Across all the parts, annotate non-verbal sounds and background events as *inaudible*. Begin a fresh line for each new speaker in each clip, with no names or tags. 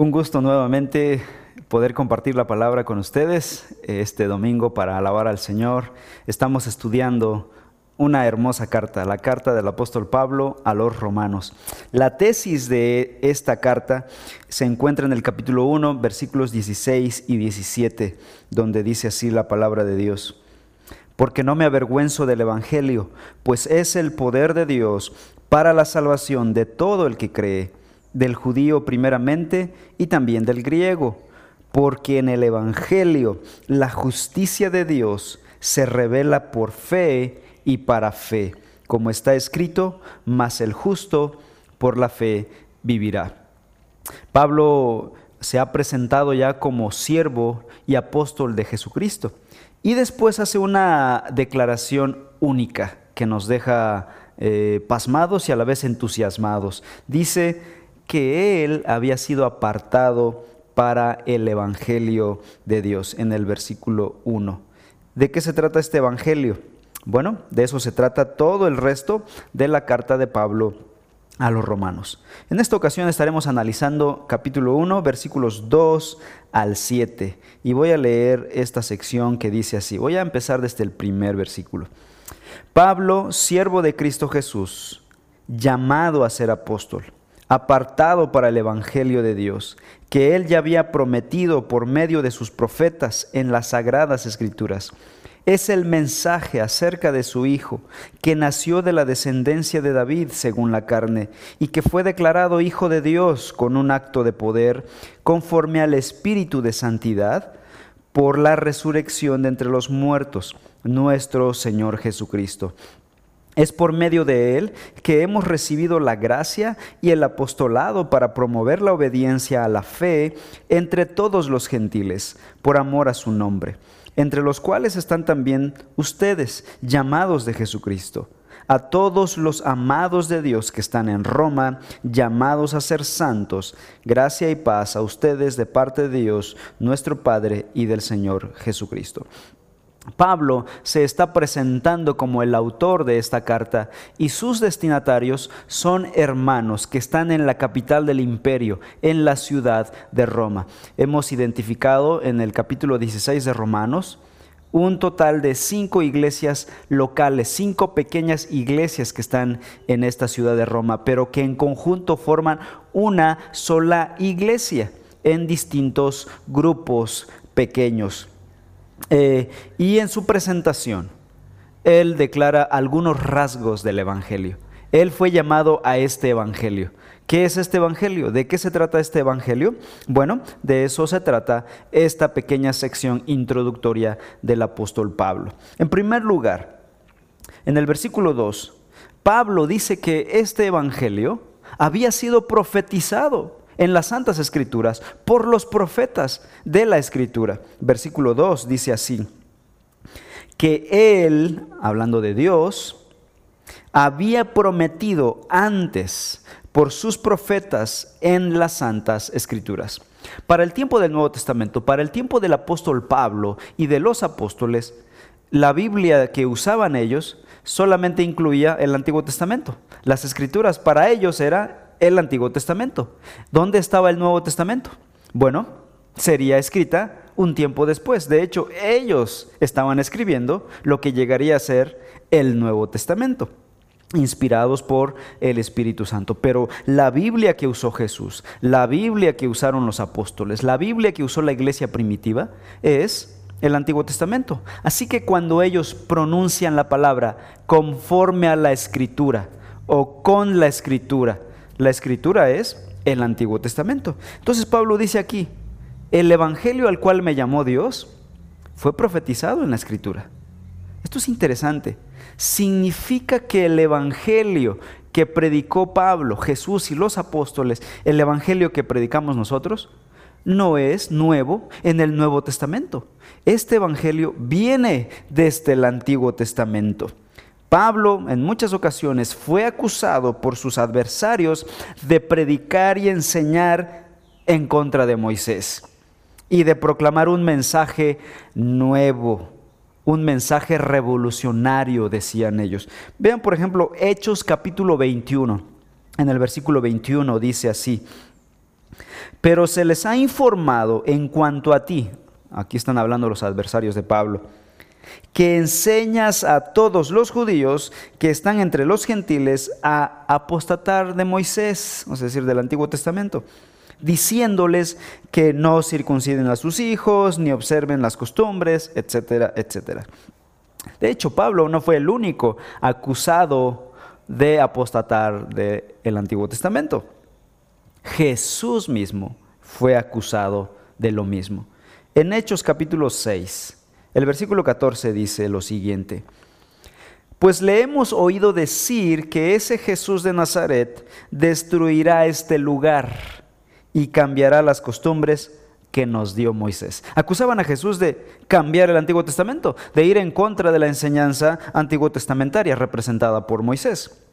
Un gusto nuevamente poder compartir la palabra con ustedes este domingo para alabar al Señor. Estamos estudiando una hermosa carta, la carta del apóstol Pablo a los romanos. La tesis de esta carta se encuentra en el capítulo 1, versículos 16 y 17, donde dice así la palabra de Dios. Porque no me avergüenzo del Evangelio, pues es el poder de Dios para la salvación de todo el que cree del judío primeramente y también del griego, porque en el Evangelio la justicia de Dios se revela por fe y para fe, como está escrito, mas el justo por la fe vivirá. Pablo se ha presentado ya como siervo y apóstol de Jesucristo y después hace una declaración única que nos deja eh, pasmados y a la vez entusiasmados. Dice, que él había sido apartado para el Evangelio de Dios en el versículo 1. ¿De qué se trata este Evangelio? Bueno, de eso se trata todo el resto de la carta de Pablo a los romanos. En esta ocasión estaremos analizando capítulo 1, versículos 2 al 7. Y voy a leer esta sección que dice así. Voy a empezar desde el primer versículo. Pablo, siervo de Cristo Jesús, llamado a ser apóstol apartado para el Evangelio de Dios, que él ya había prometido por medio de sus profetas en las sagradas escrituras. Es el mensaje acerca de su Hijo, que nació de la descendencia de David según la carne, y que fue declarado Hijo de Dios con un acto de poder, conforme al Espíritu de Santidad, por la resurrección de entre los muertos, nuestro Señor Jesucristo es por medio de Él que hemos recibido la gracia y el apostolado para promover la obediencia a la fe entre todos los gentiles, por amor a su nombre, entre los cuales están también ustedes, llamados de Jesucristo. A todos los amados de Dios que están en Roma, llamados a ser santos, gracia y paz a ustedes de parte de Dios, nuestro Padre y del Señor Jesucristo. Pablo se está presentando como el autor de esta carta y sus destinatarios son hermanos que están en la capital del imperio, en la ciudad de Roma. Hemos identificado en el capítulo 16 de Romanos un total de cinco iglesias locales, cinco pequeñas iglesias que están en esta ciudad de Roma, pero que en conjunto forman una sola iglesia en distintos grupos pequeños. Eh, y en su presentación, él declara algunos rasgos del Evangelio. Él fue llamado a este Evangelio. ¿Qué es este Evangelio? ¿De qué se trata este Evangelio? Bueno, de eso se trata esta pequeña sección introductoria del apóstol Pablo. En primer lugar, en el versículo 2, Pablo dice que este Evangelio había sido profetizado en las Santas Escrituras por los profetas de la Escritura. Versículo 2 dice así, que Él, hablando de Dios, había prometido antes por sus profetas en las Santas Escrituras. Para el tiempo del Nuevo Testamento, para el tiempo del apóstol Pablo y de los apóstoles, la Biblia que usaban ellos solamente incluía el Antiguo Testamento. Las escrituras para ellos era el Antiguo Testamento. ¿Dónde estaba el Nuevo Testamento? Bueno, sería escrita un tiempo después. De hecho, ellos estaban escribiendo lo que llegaría a ser el Nuevo Testamento inspirados por el Espíritu Santo. Pero la Biblia que usó Jesús, la Biblia que usaron los apóstoles, la Biblia que usó la iglesia primitiva es el Antiguo Testamento. Así que cuando ellos pronuncian la palabra conforme a la escritura o con la escritura, la escritura es el Antiguo Testamento. Entonces Pablo dice aquí, el Evangelio al cual me llamó Dios fue profetizado en la escritura. Esto es interesante. Significa que el Evangelio que predicó Pablo, Jesús y los apóstoles, el Evangelio que predicamos nosotros, no es nuevo en el Nuevo Testamento. Este Evangelio viene desde el Antiguo Testamento. Pablo en muchas ocasiones fue acusado por sus adversarios de predicar y enseñar en contra de Moisés y de proclamar un mensaje nuevo, un mensaje revolucionario, decían ellos. Vean, por ejemplo, Hechos capítulo 21. En el versículo 21 dice así, Pero se les ha informado en cuanto a ti, aquí están hablando los adversarios de Pablo, que enseñas a todos los judíos que están entre los gentiles a apostatar de Moisés, es decir, del Antiguo Testamento, diciéndoles que no circunciden a sus hijos, ni observen las costumbres, etcétera, etcétera. De hecho, Pablo no fue el único acusado de apostatar del Antiguo Testamento. Jesús mismo fue acusado de lo mismo. En Hechos capítulo 6, el versículo 14 dice lo siguiente. Pues le hemos oído decir que ese Jesús de Nazaret destruirá este lugar y cambiará las costumbres que nos dio Moisés. Acusaban a Jesús de cambiar el Antiguo Testamento, de ir en contra de la enseñanza antiguo testamentaria representada por Moisés.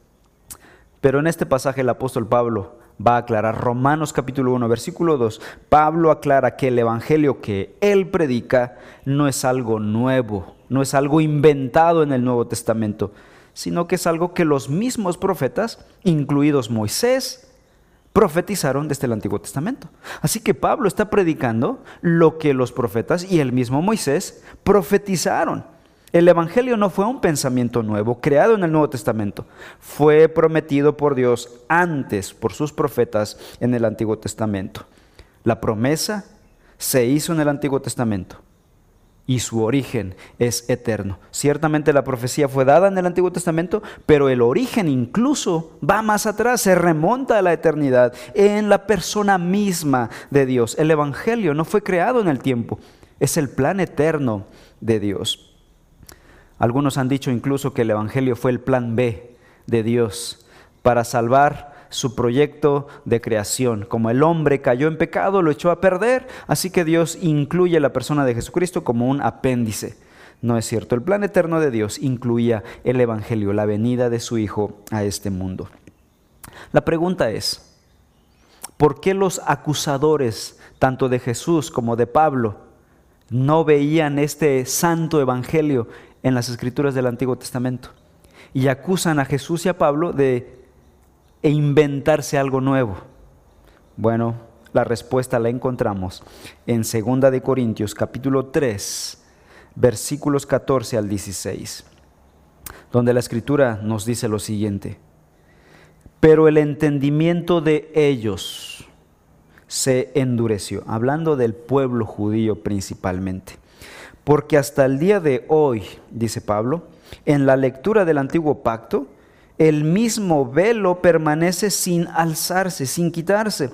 Pero en este pasaje el apóstol Pablo va a aclarar Romanos capítulo 1, versículo 2. Pablo aclara que el evangelio que él predica no es algo nuevo, no es algo inventado en el Nuevo Testamento, sino que es algo que los mismos profetas, incluidos Moisés, profetizaron desde el Antiguo Testamento. Así que Pablo está predicando lo que los profetas y el mismo Moisés profetizaron. El Evangelio no fue un pensamiento nuevo, creado en el Nuevo Testamento. Fue prometido por Dios antes, por sus profetas en el Antiguo Testamento. La promesa se hizo en el Antiguo Testamento y su origen es eterno. Ciertamente la profecía fue dada en el Antiguo Testamento, pero el origen incluso va más atrás, se remonta a la eternidad en la persona misma de Dios. El Evangelio no fue creado en el tiempo, es el plan eterno de Dios. Algunos han dicho incluso que el Evangelio fue el plan B de Dios para salvar su proyecto de creación. Como el hombre cayó en pecado, lo echó a perder, así que Dios incluye a la persona de Jesucristo como un apéndice. No es cierto, el plan eterno de Dios incluía el Evangelio, la venida de su Hijo a este mundo. La pregunta es, ¿por qué los acusadores, tanto de Jesús como de Pablo, no veían este santo Evangelio en las escrituras del Antiguo Testamento. Y acusan a Jesús y a Pablo de inventarse algo nuevo. Bueno, la respuesta la encontramos en 2 de Corintios capítulo 3, versículos 14 al 16, donde la escritura nos dice lo siguiente: Pero el entendimiento de ellos se endureció, hablando del pueblo judío principalmente porque hasta el día de hoy, dice Pablo, en la lectura del antiguo pacto, el mismo velo permanece sin alzarse, sin quitarse,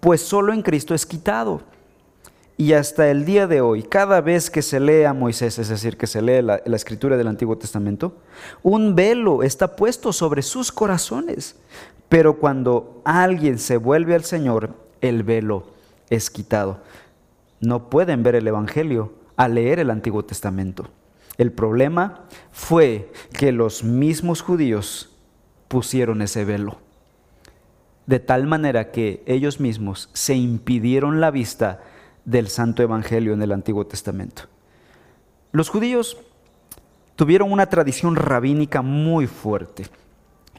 pues solo en Cristo es quitado. Y hasta el día de hoy, cada vez que se lee a Moisés, es decir, que se lee la, la, escritura del Antiguo Testamento, un velo está puesto sobre sus corazones. Pero cuando alguien se vuelve al Señor, el velo es quitado. No pueden ver el Evangelio a leer el Antiguo Testamento. El problema fue que los mismos judíos pusieron ese velo, de tal manera que ellos mismos se impidieron la vista del Santo Evangelio en el Antiguo Testamento. Los judíos tuvieron una tradición rabínica muy fuerte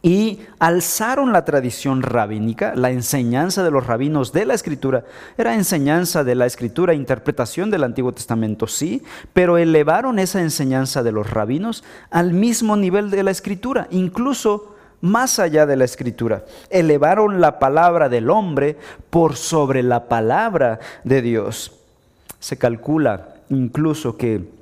y alzaron la tradición rabínica, la enseñanza de los rabinos de la escritura. Era enseñanza de la escritura, interpretación del Antiguo Testamento, sí, pero elevaron esa enseñanza de los rabinos al mismo nivel de la escritura, incluso más allá de la escritura. Elevaron la palabra del hombre por sobre la palabra de Dios. Se calcula incluso que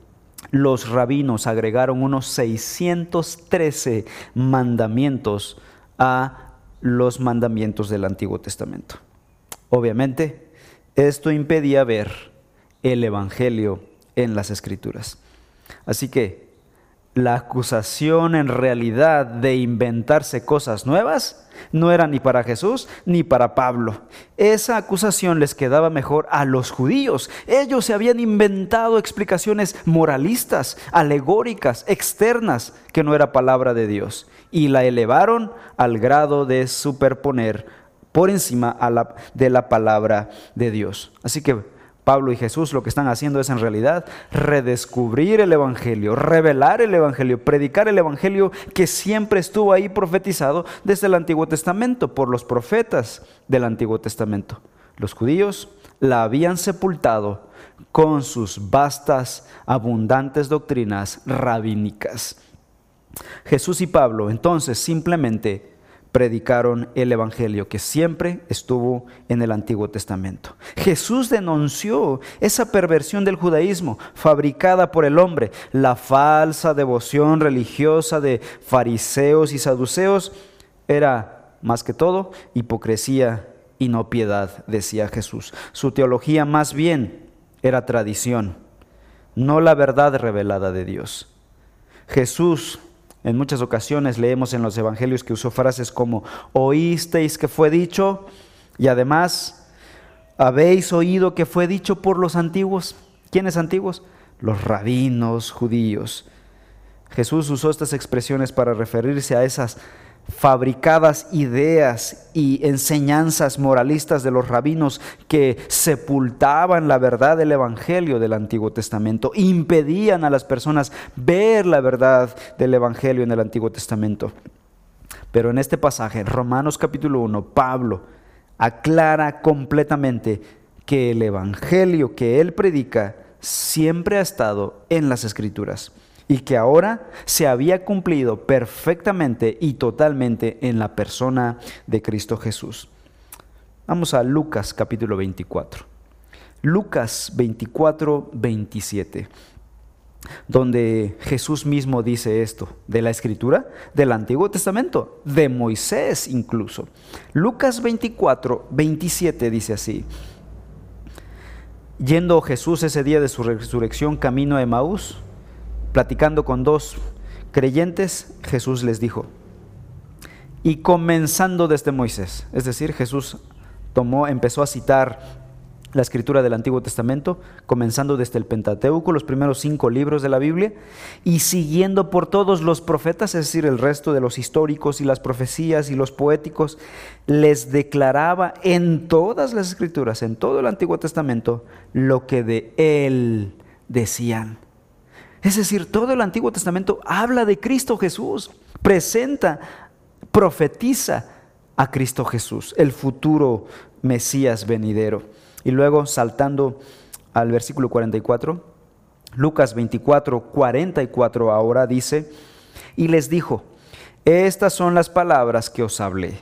los rabinos agregaron unos 613 mandamientos a los mandamientos del Antiguo Testamento. Obviamente, esto impedía ver el Evangelio en las Escrituras. Así que la acusación en realidad de inventarse cosas nuevas no era ni para Jesús ni para Pablo. Esa acusación les quedaba mejor a los judíos. Ellos se habían inventado explicaciones moralistas, alegóricas, externas, que no era palabra de Dios, y la elevaron al grado de superponer por encima de la palabra de Dios. Así que Pablo y Jesús lo que están haciendo es en realidad redescubrir el Evangelio, revelar el Evangelio, predicar el Evangelio que siempre estuvo ahí profetizado desde el Antiguo Testamento por los profetas del Antiguo Testamento. Los judíos la habían sepultado con sus vastas, abundantes doctrinas rabínicas. Jesús y Pablo entonces simplemente predicaron el Evangelio que siempre estuvo en el Antiguo Testamento. Jesús denunció esa perversión del judaísmo fabricada por el hombre, la falsa devoción religiosa de fariseos y saduceos era, más que todo, hipocresía y no piedad, decía Jesús. Su teología más bien era tradición, no la verdad revelada de Dios. Jesús en muchas ocasiones leemos en los evangelios que usó frases como oísteis que fue dicho y además habéis oído que fue dicho por los antiguos. ¿Quiénes antiguos? Los rabinos judíos. Jesús usó estas expresiones para referirse a esas fabricadas ideas y enseñanzas moralistas de los rabinos que sepultaban la verdad del Evangelio del Antiguo Testamento, impedían a las personas ver la verdad del Evangelio en el Antiguo Testamento. Pero en este pasaje, Romanos capítulo 1, Pablo aclara completamente que el Evangelio que él predica siempre ha estado en las Escrituras y que ahora se había cumplido perfectamente y totalmente en la persona de Cristo Jesús. Vamos a Lucas capítulo 24. Lucas 24, 27 donde Jesús mismo dice esto, de la escritura, del Antiguo Testamento, de Moisés incluso. Lucas 24, 27 dice así, yendo Jesús ese día de su resurrección camino a Emaús, platicando con dos creyentes, Jesús les dijo, y comenzando desde Moisés, es decir, Jesús tomó, empezó a citar la escritura del Antiguo Testamento, comenzando desde el Pentateuco, los primeros cinco libros de la Biblia, y siguiendo por todos los profetas, es decir, el resto de los históricos y las profecías y los poéticos, les declaraba en todas las escrituras, en todo el Antiguo Testamento, lo que de él decían. Es decir, todo el Antiguo Testamento habla de Cristo Jesús, presenta, profetiza a Cristo Jesús, el futuro Mesías venidero. Y luego saltando al versículo 44, Lucas 24, 44 ahora dice, y les dijo, estas son las palabras que os hablé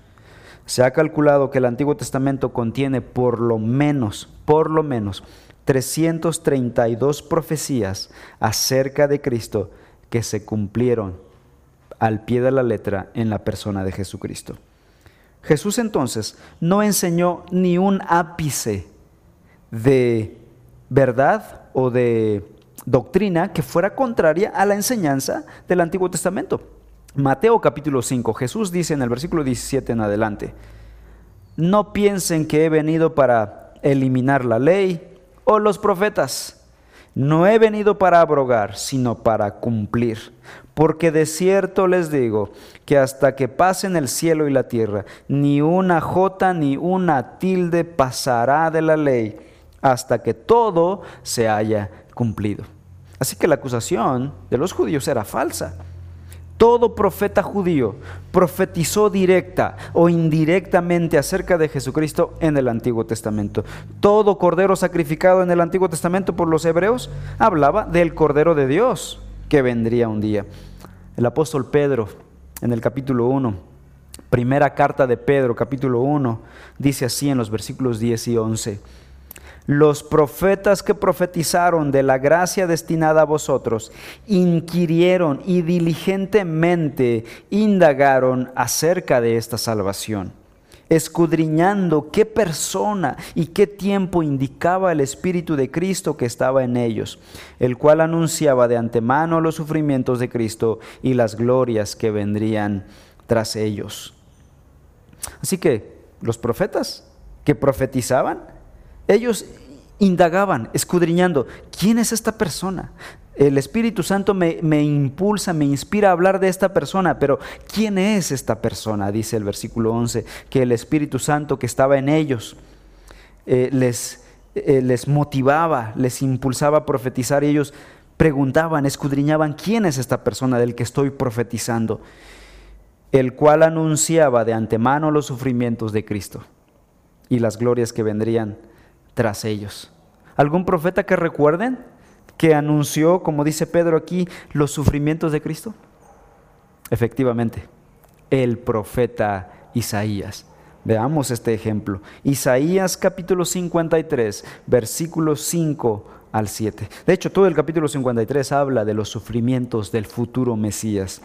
Se ha calculado que el Antiguo Testamento contiene por lo menos, por lo menos, 332 profecías acerca de Cristo que se cumplieron al pie de la letra en la persona de Jesucristo. Jesús entonces no enseñó ni un ápice de verdad o de doctrina que fuera contraria a la enseñanza del Antiguo Testamento. Mateo capítulo 5, Jesús dice en el versículo 17 en adelante, no piensen que he venido para eliminar la ley o los profetas. No he venido para abrogar, sino para cumplir. Porque de cierto les digo que hasta que pasen el cielo y la tierra, ni una jota ni una tilde pasará de la ley hasta que todo se haya cumplido. Así que la acusación de los judíos era falsa. Todo profeta judío profetizó directa o indirectamente acerca de Jesucristo en el Antiguo Testamento. Todo cordero sacrificado en el Antiguo Testamento por los hebreos hablaba del Cordero de Dios que vendría un día. El apóstol Pedro en el capítulo 1, primera carta de Pedro, capítulo 1, dice así en los versículos 10 y 11 los profetas que profetizaron de la gracia destinada a vosotros inquirieron y diligentemente indagaron acerca de esta salvación, escudriñando qué persona y qué tiempo indicaba el Espíritu de Cristo que estaba en ellos, el cual anunciaba de antemano los sufrimientos de Cristo y las glorias que vendrían tras ellos. Así que los profetas que profetizaban ellos indagaban, escudriñando, ¿quién es esta persona? El Espíritu Santo me, impulsa, me inspira a hablar de esta persona, pero ¿quién es esta persona? Dice el versículo 11, que el Espíritu Santo que estaba en ellos eh, les, eh, les motivaba, les impulsaba a profetizar y ellos preguntaban, escudriñaban, ¿quién es esta persona del que estoy profetizando? El cual anunciaba de antemano los sufrimientos de Cristo y las glorias que vendrían tras ellos. ¿Algún profeta que recuerden que anunció, como dice Pedro aquí, los sufrimientos de Cristo? Efectivamente, el profeta Isaías. Veamos este ejemplo. Isaías capítulo 53, versículos 5 al 7. De hecho, todo el capítulo 53 habla de los sufrimientos del futuro Mesías.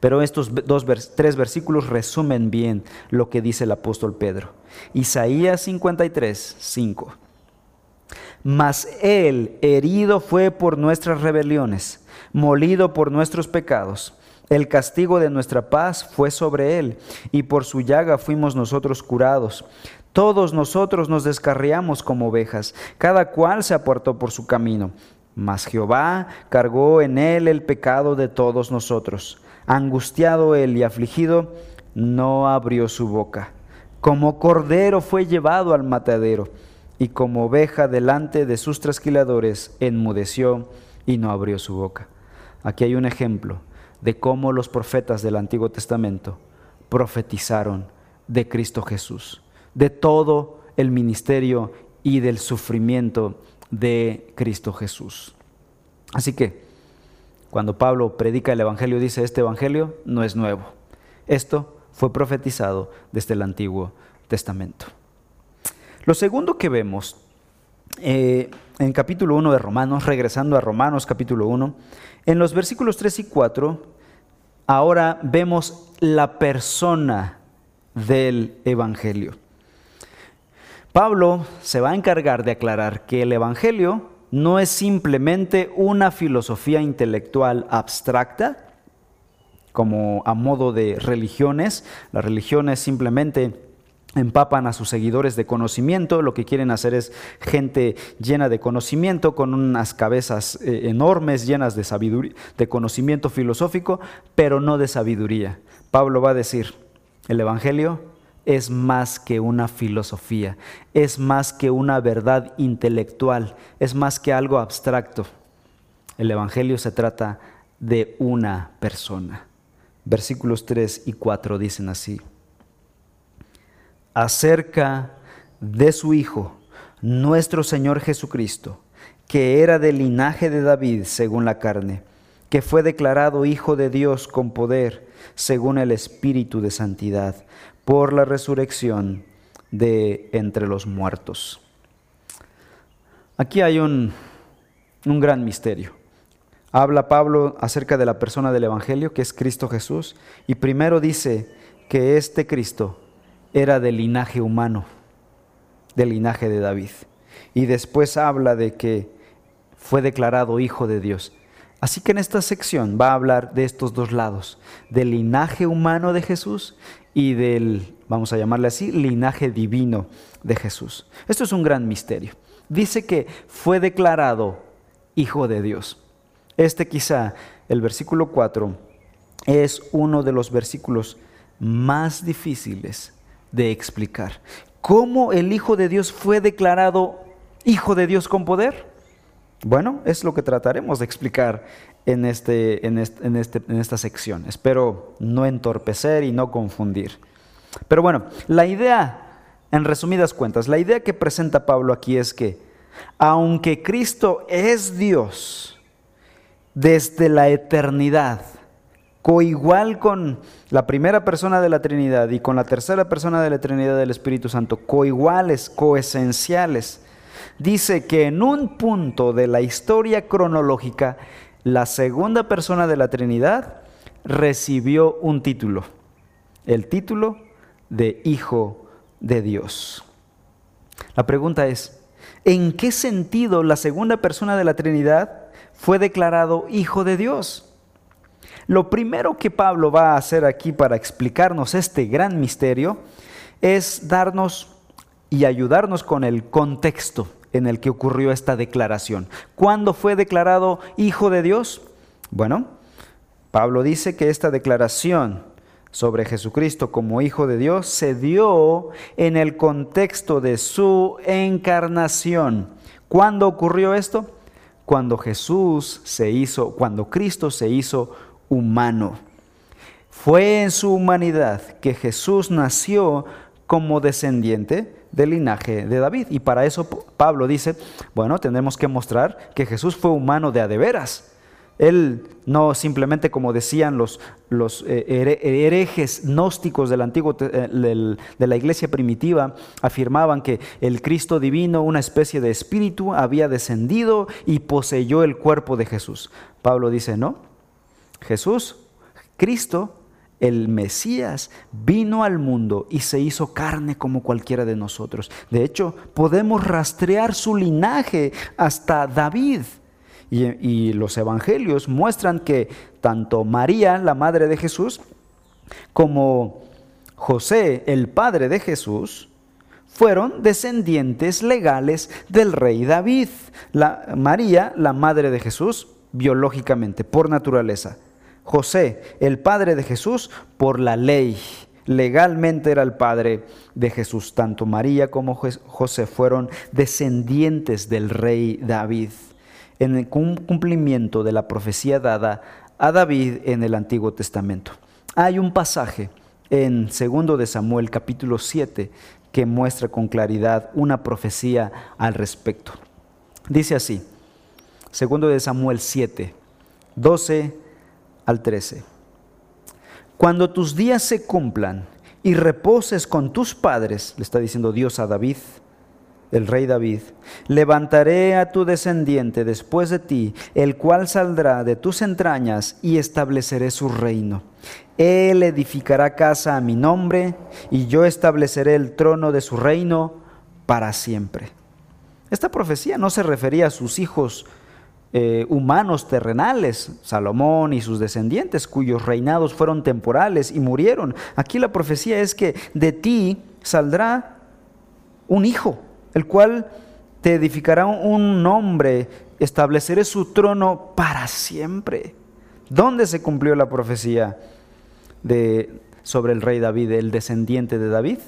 Pero estos dos, tres versículos resumen bien lo que dice el apóstol Pedro. Isaías 53, 5. Mas él herido fue por nuestras rebeliones, molido por nuestros pecados. El castigo de nuestra paz fue sobre él, y por su llaga fuimos nosotros curados. Todos nosotros nos descarriamos como ovejas, cada cual se apartó por su camino. Mas Jehová cargó en él el pecado de todos nosotros. Angustiado él y afligido, no abrió su boca. Como cordero fue llevado al matadero, y como oveja delante de sus trasquiladores, enmudeció y no abrió su boca. Aquí hay un ejemplo de cómo los profetas del Antiguo Testamento profetizaron de Cristo Jesús de todo el ministerio y del sufrimiento de Cristo Jesús. Así que, cuando Pablo predica el Evangelio, dice, este Evangelio no es nuevo. Esto fue profetizado desde el Antiguo Testamento. Lo segundo que vemos eh, en capítulo 1 de Romanos, regresando a Romanos capítulo 1, en los versículos 3 y 4, ahora vemos la persona del Evangelio. Pablo se va a encargar de aclarar que el Evangelio no es simplemente una filosofía intelectual abstracta, como a modo de religiones. Las religiones simplemente empapan a sus seguidores de conocimiento, lo que quieren hacer es gente llena de conocimiento, con unas cabezas eh, enormes, llenas de sabiduría, de conocimiento filosófico, pero no de sabiduría. Pablo va a decir, el Evangelio es más que una filosofía, es más que una verdad intelectual, es más que algo abstracto. El Evangelio se trata de una persona. Versículos 3 y 4 dicen así. Acerca de su Hijo, nuestro Señor Jesucristo, que era del linaje de David según la carne, que fue declarado Hijo de Dios con poder según el Espíritu de Santidad por la resurrección de entre los muertos. Aquí hay un, un gran misterio. Habla Pablo acerca de la persona del Evangelio, que es Cristo Jesús, y primero dice que este Cristo era del linaje humano, del linaje de David. Y después habla de que fue declarado Hijo de Dios. Así que en esta sección va a hablar de estos dos lados, del linaje humano de Jesús y del, vamos a llamarle así, linaje divino de Jesús. Esto es un gran misterio. Dice que fue declarado Hijo de Dios. Este quizá, el versículo 4, es uno de los versículos más difíciles de explicar. ¿Cómo el Hijo de Dios fue declarado Hijo de Dios con poder? Bueno, es lo que trataremos de explicar en, este, en, este, en, esta sección. Espero no entorpecer y no confundir. Pero bueno, la idea, en resumidas cuentas, la idea que presenta Pablo aquí es que, aunque Cristo es Dios desde la eternidad, coigual con la primera persona de la Trinidad y con la tercera persona de la Trinidad del Espíritu Santo, coiguales, coesenciales, dice que en un punto de la historia cronológica, la segunda persona de la Trinidad recibió un título, el título de Hijo de Dios. La pregunta es, ¿en qué sentido la segunda persona de la Trinidad fue declarado Hijo de Dios? Lo primero que Pablo va a hacer aquí para explicarnos este gran misterio es darnos y ayudarnos con el contexto en el que ocurrió esta declaración. ¿Cuándo fue declarado hijo de Dios? Bueno, Pablo dice que esta declaración sobre Jesucristo como hijo de Dios se dio en el contexto de su encarnación. ¿Cuándo ocurrió esto? Cuando Jesús se hizo, cuando Cristo se hizo humano. Fue en su humanidad que Jesús nació como descendiente del linaje de David. Y para eso Pablo dice, bueno, tenemos que mostrar que Jesús fue humano de a de veras. Él no simplemente como decían los, los eh, herejes gnósticos del antiguo eh, de la iglesia primitiva, afirmaban que el Cristo divino, una especie de espíritu, había descendido y poseyó el cuerpo de Jesús. Pablo dice, no, Jesús, Cristo, el Mesías, vino al mundo y se hizo carne como cualquiera de nosotros. De hecho, podemos rastrear su linaje hasta David. Y, los evangelios muestran que tanto María, la madre de Jesús, como José, el padre de Jesús, fueron descendientes legales del rey David. María, la madre de Jesús, biológicamente, por naturaleza. José, el padre de Jesús, por la ley. Legalmente era el padre de Jesús. Tanto María como José fueron descendientes del rey David en el cumplimiento de la profecía dada a David en el Antiguo Testamento. Hay un pasaje en 2 de Samuel capítulo 7 que muestra con claridad una profecía al respecto. Dice así, 2 de Samuel 7, 12 al 13. Cuando tus días se cumplan y reposes con tus padres, le está diciendo Dios a David, el rey David, levantaré a tu descendiente después de ti, el cual saldrá de tus entrañas y estableceré su reino. Él edificará casa a mi nombre y yo estableceré el trono de su reino para siempre. Esta profecía no se refería a sus hijos eh, humanos terrenales, Salomón y sus descendientes, cuyos reinados fueron temporales y murieron. Aquí la profecía es que de ti saldrá un hijo el cual te edificará un nombre, estableceré su trono para siempre. ¿Dónde se cumplió la profecía de, sobre el rey David, el descendiente de David?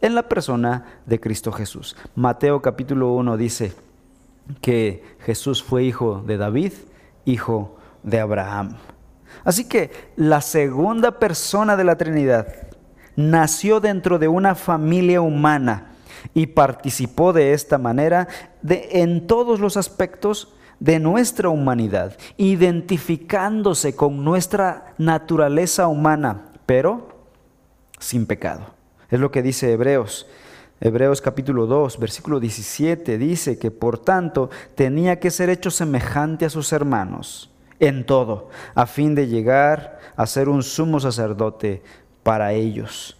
En la persona de Cristo Jesús. Mateo capítulo 1 dice que Jesús fue hijo de David, hijo de Abraham. Así que la segunda persona de la Trinidad nació dentro de una familia humana y participó de esta manera de, en todos los aspectos de nuestra humanidad, identificándose con nuestra naturaleza humana, pero sin pecado. Es lo que dice Hebreos. Hebreos capítulo 2, versículo 17 dice que por tanto tenía que ser hecho semejante a sus hermanos en todo, a fin de llegar a ser un sumo sacerdote para ellos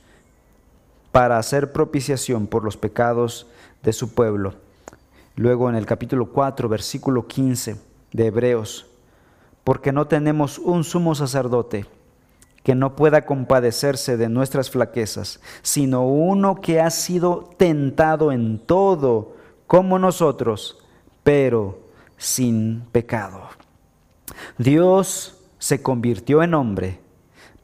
para hacer propiciación por los pecados de su pueblo. Luego en el capítulo 4, versículo 15 de Hebreos, porque no tenemos un sumo sacerdote que no pueda compadecerse de nuestras flaquezas, sino uno que ha sido tentado en todo como nosotros, pero sin pecado. Dios se convirtió en hombre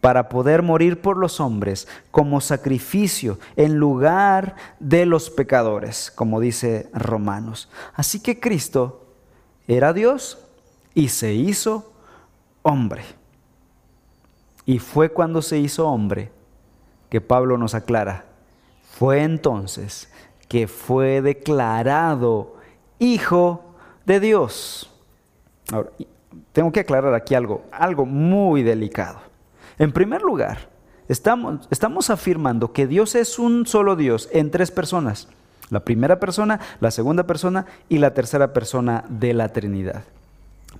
para poder morir por los hombres como sacrificio en lugar de los pecadores, como dice Romanos. Así que Cristo era Dios y se hizo hombre. Y fue cuando se hizo hombre que Pablo nos aclara. Fue entonces que fue declarado hijo de Dios. Ahora, tengo que aclarar aquí algo, algo muy delicado. En primer lugar, estamos, estamos afirmando que Dios es un solo Dios en tres personas. La primera persona, la segunda persona y la tercera persona de la Trinidad.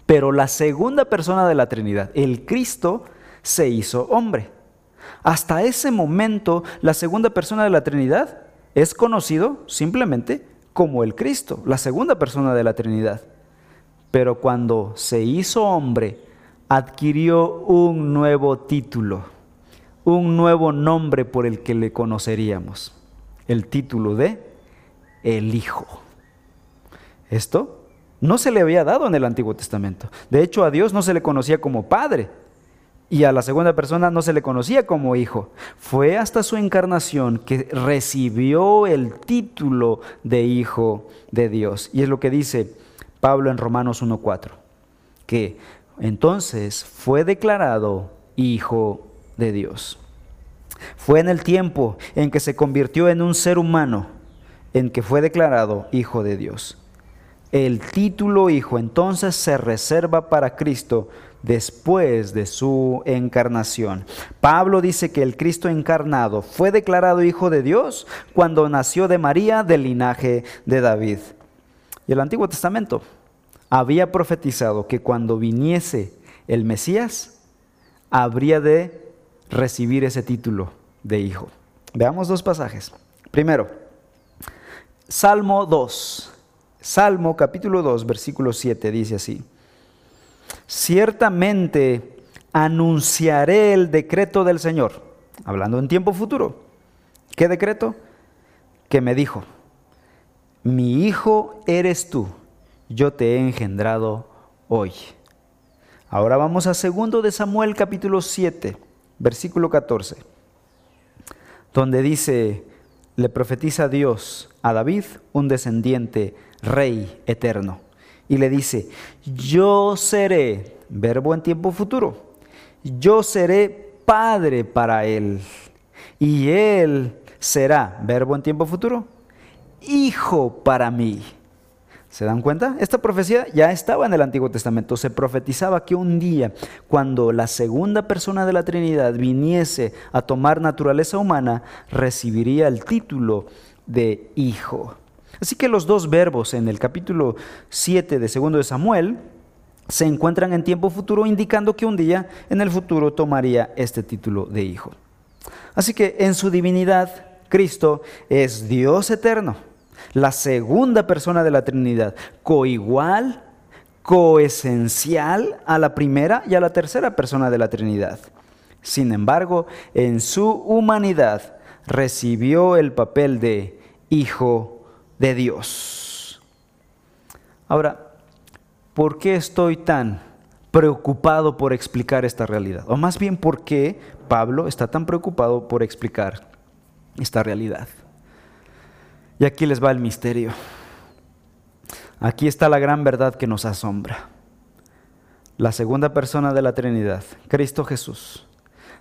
Pero la segunda persona de la Trinidad, el Cristo, se hizo hombre. Hasta ese momento, la segunda persona de la Trinidad es conocido simplemente como el Cristo, la segunda persona de la Trinidad. Pero cuando se hizo hombre, adquirió un nuevo título, un nuevo nombre por el que le conoceríamos, el título de el Hijo. Esto no se le había dado en el Antiguo Testamento. De hecho, a Dios no se le conocía como Padre y a la segunda persona no se le conocía como Hijo. Fue hasta su encarnación que recibió el título de Hijo de Dios. Y es lo que dice Pablo en Romanos 1.4, que entonces fue declarado Hijo de Dios. Fue en el tiempo en que se convirtió en un ser humano en que fue declarado Hijo de Dios. El título Hijo entonces se reserva para Cristo después de su encarnación. Pablo dice que el Cristo encarnado fue declarado Hijo de Dios cuando nació de María del linaje de David. Y el Antiguo Testamento había profetizado que cuando viniese el Mesías, habría de recibir ese título de hijo. Veamos dos pasajes. Primero, Salmo 2. Salmo capítulo 2, versículo 7 dice así. Ciertamente anunciaré el decreto del Señor, hablando en tiempo futuro. ¿Qué decreto? Que me dijo, mi hijo eres tú, yo te he engendrado hoy. Ahora vamos a segundo de Samuel capítulo 7, versículo 14, donde dice, le profetiza Dios a David, un descendiente Rey eterno. Y le dice, yo seré, verbo en tiempo futuro, yo seré padre para él. Y él será, verbo en tiempo futuro, hijo para mí. ¿Se dan cuenta? Esta profecía ya estaba en el Antiguo Testamento. Se profetizaba que un día, cuando la segunda persona de la Trinidad viniese a tomar naturaleza humana, recibiría el título de hijo. Así que los dos verbos en el capítulo 7 de segundo de Samuel se encuentran en tiempo futuro indicando que un día en el futuro tomaría este título de hijo. Así que en su divinidad Cristo es Dios eterno, la segunda persona de la Trinidad, coigual, coesencial a la primera y a la tercera persona de la Trinidad. Sin embargo, en su humanidad recibió el papel de hijo de Dios. Ahora, ¿por qué estoy tan preocupado por explicar esta realidad? O más bien, ¿por qué Pablo está tan preocupado por explicar esta realidad? Y aquí les va el misterio. Aquí está la gran verdad que nos asombra. La segunda persona de la Trinidad, Cristo Jesús,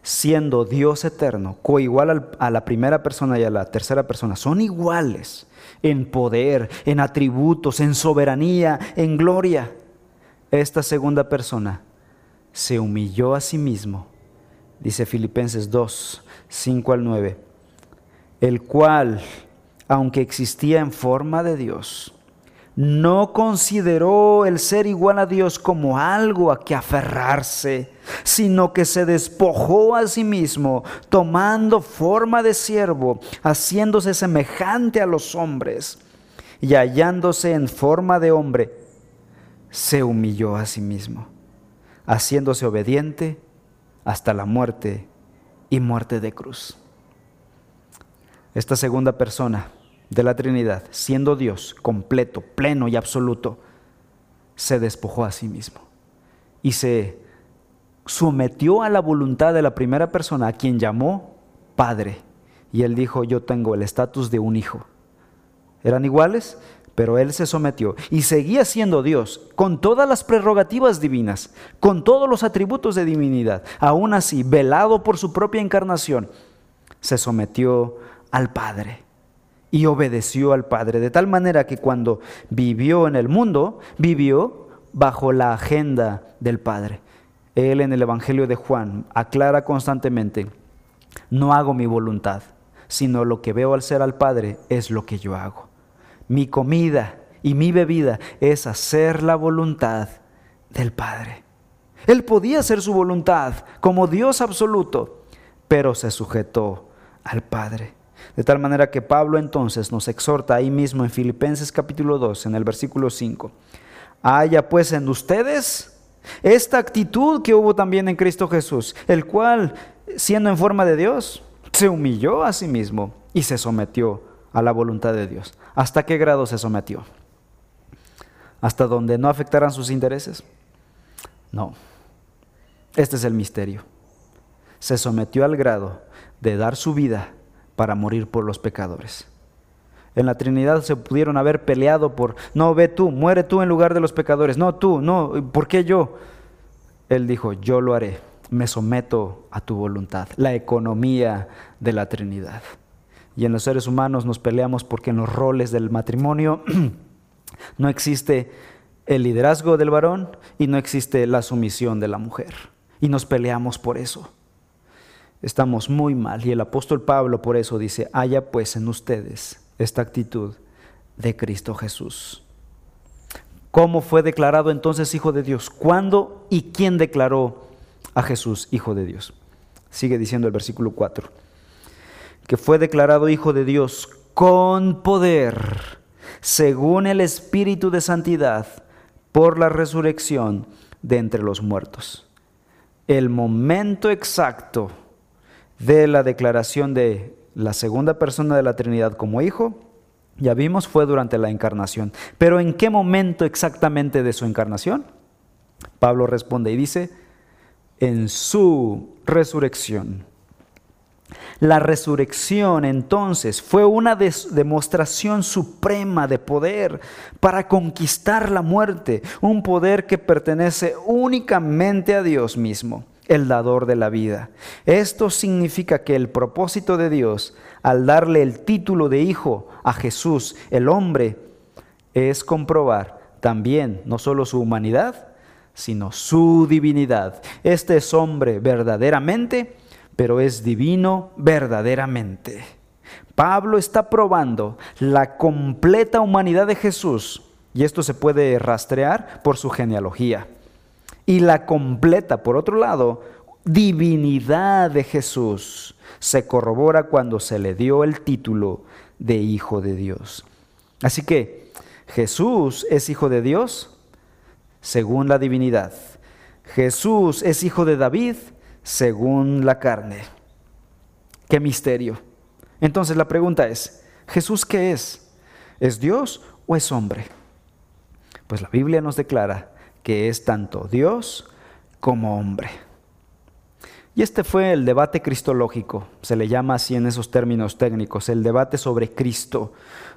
siendo Dios eterno, coigual a la primera persona y a la tercera persona, son iguales en poder, en atributos, en soberanía, en gloria. Esta segunda persona se humilló a sí mismo, dice Filipenses 2, 5 al 9, el cual, aunque existía en forma de Dios, no consideró el ser igual a Dios como algo a que aferrarse, sino que se despojó a sí mismo, tomando forma de siervo, haciéndose semejante a los hombres, y hallándose en forma de hombre, se humilló a sí mismo, haciéndose obediente hasta la muerte y muerte de cruz. Esta segunda persona, de la Trinidad, siendo Dios completo, pleno y absoluto, se despojó a sí mismo y se sometió a la voluntad de la primera persona a quien llamó Padre. Y él dijo, yo tengo el estatus de un hijo. Eran iguales, pero él se sometió y seguía siendo Dios, con todas las prerrogativas divinas, con todos los atributos de divinidad. Aún así, velado por su propia encarnación, se sometió al Padre y obedeció al Padre, de tal manera que cuando vivió en el mundo, vivió bajo la agenda del Padre. Él en el Evangelio de Juan aclara constantemente, no hago mi voluntad, sino lo que veo al ser al Padre es lo que yo hago. Mi comida y mi bebida es hacer la voluntad del Padre. Él podía hacer su voluntad como Dios absoluto, pero se sujetó al Padre. De tal manera que Pablo entonces nos exhorta ahí mismo en Filipenses capítulo 2, en el versículo 5. Haya pues en ustedes esta actitud que hubo también en Cristo Jesús, el cual, siendo en forma de Dios, se humilló a sí mismo y se sometió a la voluntad de Dios. ¿Hasta qué grado se sometió? hasta donde no afectarán sus intereses? No. Este es el misterio. Se sometió al grado de dar su vida para morir por los pecadores. En la Trinidad se pudieron haber peleado por, no, ve tú, muere tú en lugar de los pecadores, no tú, no, ¿por qué yo? Él dijo, yo lo haré, me someto a tu voluntad, la economía de la Trinidad. Y en los seres humanos nos peleamos porque en los roles del matrimonio *clears throat* no existe el liderazgo del varón y no existe la sumisión de la mujer. Y nos peleamos por eso. Estamos muy mal. Y el apóstol Pablo por eso dice, haya pues en ustedes esta actitud de Cristo Jesús. ¿Cómo fue declarado entonces Hijo de Dios? ¿Cuándo y quién declaró a Jesús Hijo de Dios? Sigue diciendo el versículo 4, que fue declarado Hijo de Dios con poder, según el Espíritu de Santidad, por la resurrección de entre los muertos. El momento exacto de la declaración de la segunda persona de la Trinidad como Hijo ya vimos, fue durante la encarnación. Pero ¿en qué momento exactamente de su encarnación? Pablo responde y dice, en su resurrección. La resurrección entonces fue una demostración suprema de poder para conquistar la muerte, un poder que pertenece únicamente a Dios mismo el dador de la vida. Esto significa que el propósito de Dios al darle el título de hijo a Jesús, el hombre, es comprobar también no solo su humanidad, sino su divinidad. Este es hombre verdaderamente, pero es divino verdaderamente. Pablo está probando la completa humanidad de Jesús, y esto se puede rastrear por su genealogía y la completa, por otro lado, divinidad de Jesús se corrobora cuando se le dio el título de Hijo de Dios. Así que Jesús es Hijo de Dios según la divinidad. Jesús es Hijo de David según la carne. Qué misterio. Entonces la pregunta es, ¿Jesús qué es? ¿Es Dios o es hombre? Pues la Biblia nos declara que es tanto Dios como hombre. Y este fue el debate cristológico, se le llama así en esos términos técnicos, el debate sobre Cristo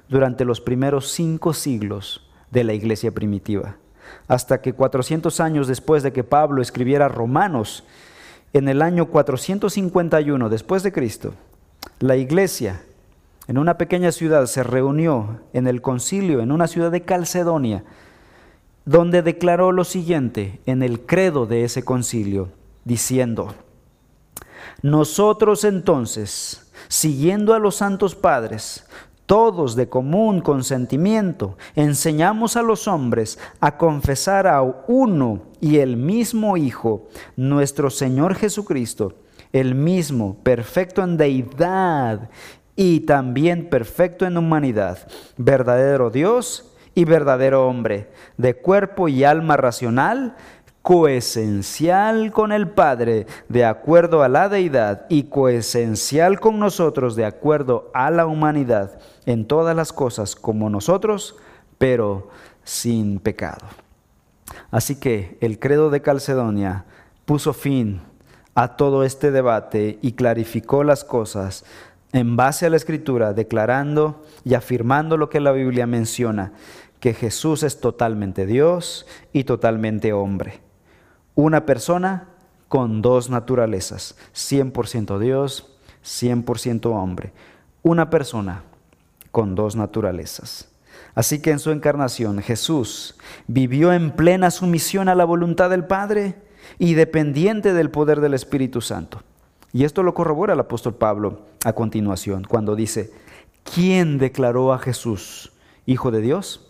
durante los primeros cinco siglos de la iglesia primitiva, hasta que 400 años después de que Pablo escribiera Romanos, en el año 451 después de Cristo, la iglesia en una pequeña ciudad se reunió en el concilio en una ciudad de Calcedonia, donde declaró lo siguiente en el credo de ese concilio, diciendo, nosotros entonces, siguiendo a los santos padres, todos de común consentimiento, enseñamos a los hombres a confesar a uno y el mismo Hijo, nuestro Señor Jesucristo, el mismo, perfecto en deidad y también perfecto en humanidad, verdadero Dios y verdadero hombre, de cuerpo y alma racional, coesencial con el Padre de acuerdo a la deidad y coesencial con nosotros de acuerdo a la humanidad en todas las cosas como nosotros, pero sin pecado. Así que el credo de Calcedonia puso fin a todo este debate y clarificó las cosas en base a la escritura, declarando y afirmando lo que la Biblia menciona, que Jesús es totalmente Dios y totalmente hombre. Una persona con dos naturalezas, 100% Dios, 100% hombre. Una persona con dos naturalezas. Así que en su encarnación Jesús vivió en plena sumisión a la voluntad del Padre y dependiente del poder del Espíritu Santo. Y esto lo corrobora el apóstol Pablo a continuación, cuando dice, ¿quién declaró a Jesús Hijo de Dios?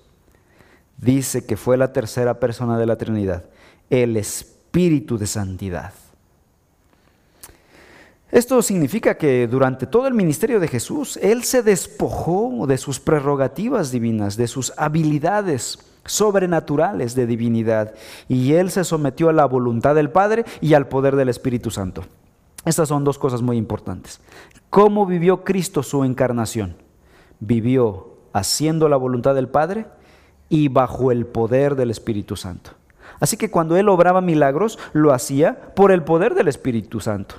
Dice que fue la tercera persona de la Trinidad, el Espíritu de Santidad. Esto significa que durante todo el ministerio de Jesús, Él se despojó de sus prerrogativas divinas, de sus habilidades sobrenaturales de divinidad, y Él se sometió a la voluntad del Padre y al poder del Espíritu Santo. Estas son dos cosas muy importantes. ¿Cómo vivió Cristo su encarnación? Vivió haciendo la voluntad del Padre y bajo el poder del Espíritu Santo. Así que cuando Él obraba milagros, lo hacía por el poder del Espíritu Santo.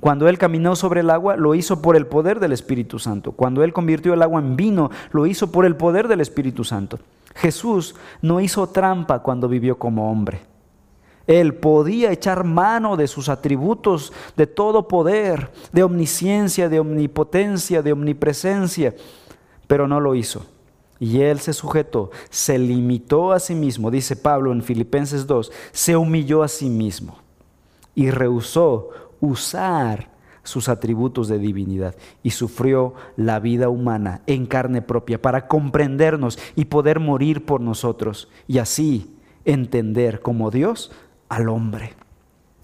Cuando Él caminó sobre el agua, lo hizo por el poder del Espíritu Santo. Cuando Él convirtió el agua en vino, lo hizo por el poder del Espíritu Santo. Jesús no hizo trampa cuando vivió como hombre. Él podía echar mano de sus atributos de todo poder, de omnisciencia, de omnipotencia, de omnipresencia, pero no lo hizo. Y él se sujetó, se limitó a sí mismo, dice Pablo en Filipenses 2, se humilló a sí mismo y rehusó usar sus atributos de divinidad y sufrió la vida humana en carne propia para comprendernos y poder morir por nosotros y así entender como Dios al hombre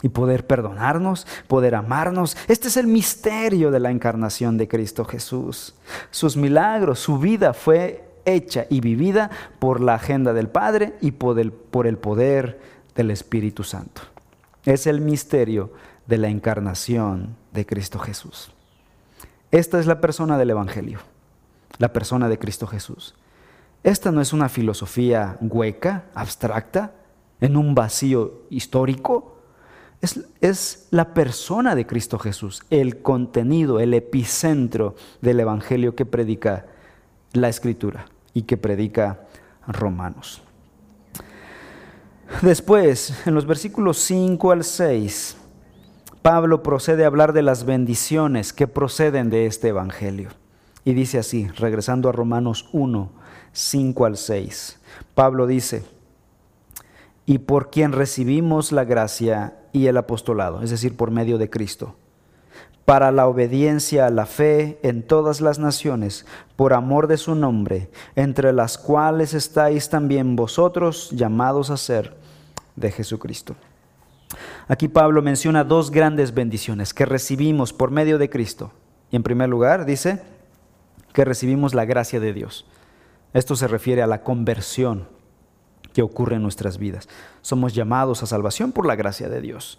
y poder perdonarnos, poder amarnos. Este es el misterio de la encarnación de Cristo Jesús. Sus milagros, su vida fue hecha y vivida por la agenda del Padre y por el, poder del Espíritu Santo. Es el misterio de la encarnación de Cristo Jesús. Esta es la persona del Evangelio, la persona de Cristo Jesús. Esta no es una filosofía hueca, abstracta, en un vacío histórico. Es, es, la persona de Cristo Jesús, el contenido, el epicentro del Evangelio que predica la Escritura y que predica Romanos. Después, en los versículos 5 al 6, Pablo procede a hablar de las bendiciones que proceden de este Evangelio. Y dice así, regresando a Romanos 1, 5 al 6, Pablo dice, y por quien recibimos la gracia y el apostolado, es decir, por medio de Cristo para la obediencia a la fe en todas las naciones, por amor de su nombre, entre las cuales estáis también vosotros llamados a ser de Jesucristo. Aquí Pablo menciona dos grandes bendiciones que recibimos por medio de Cristo. Y en primer lugar dice que recibimos la gracia de Dios. Esto se refiere a la conversión que ocurre en nuestras vidas. Somos llamados a salvación por la gracia de Dios.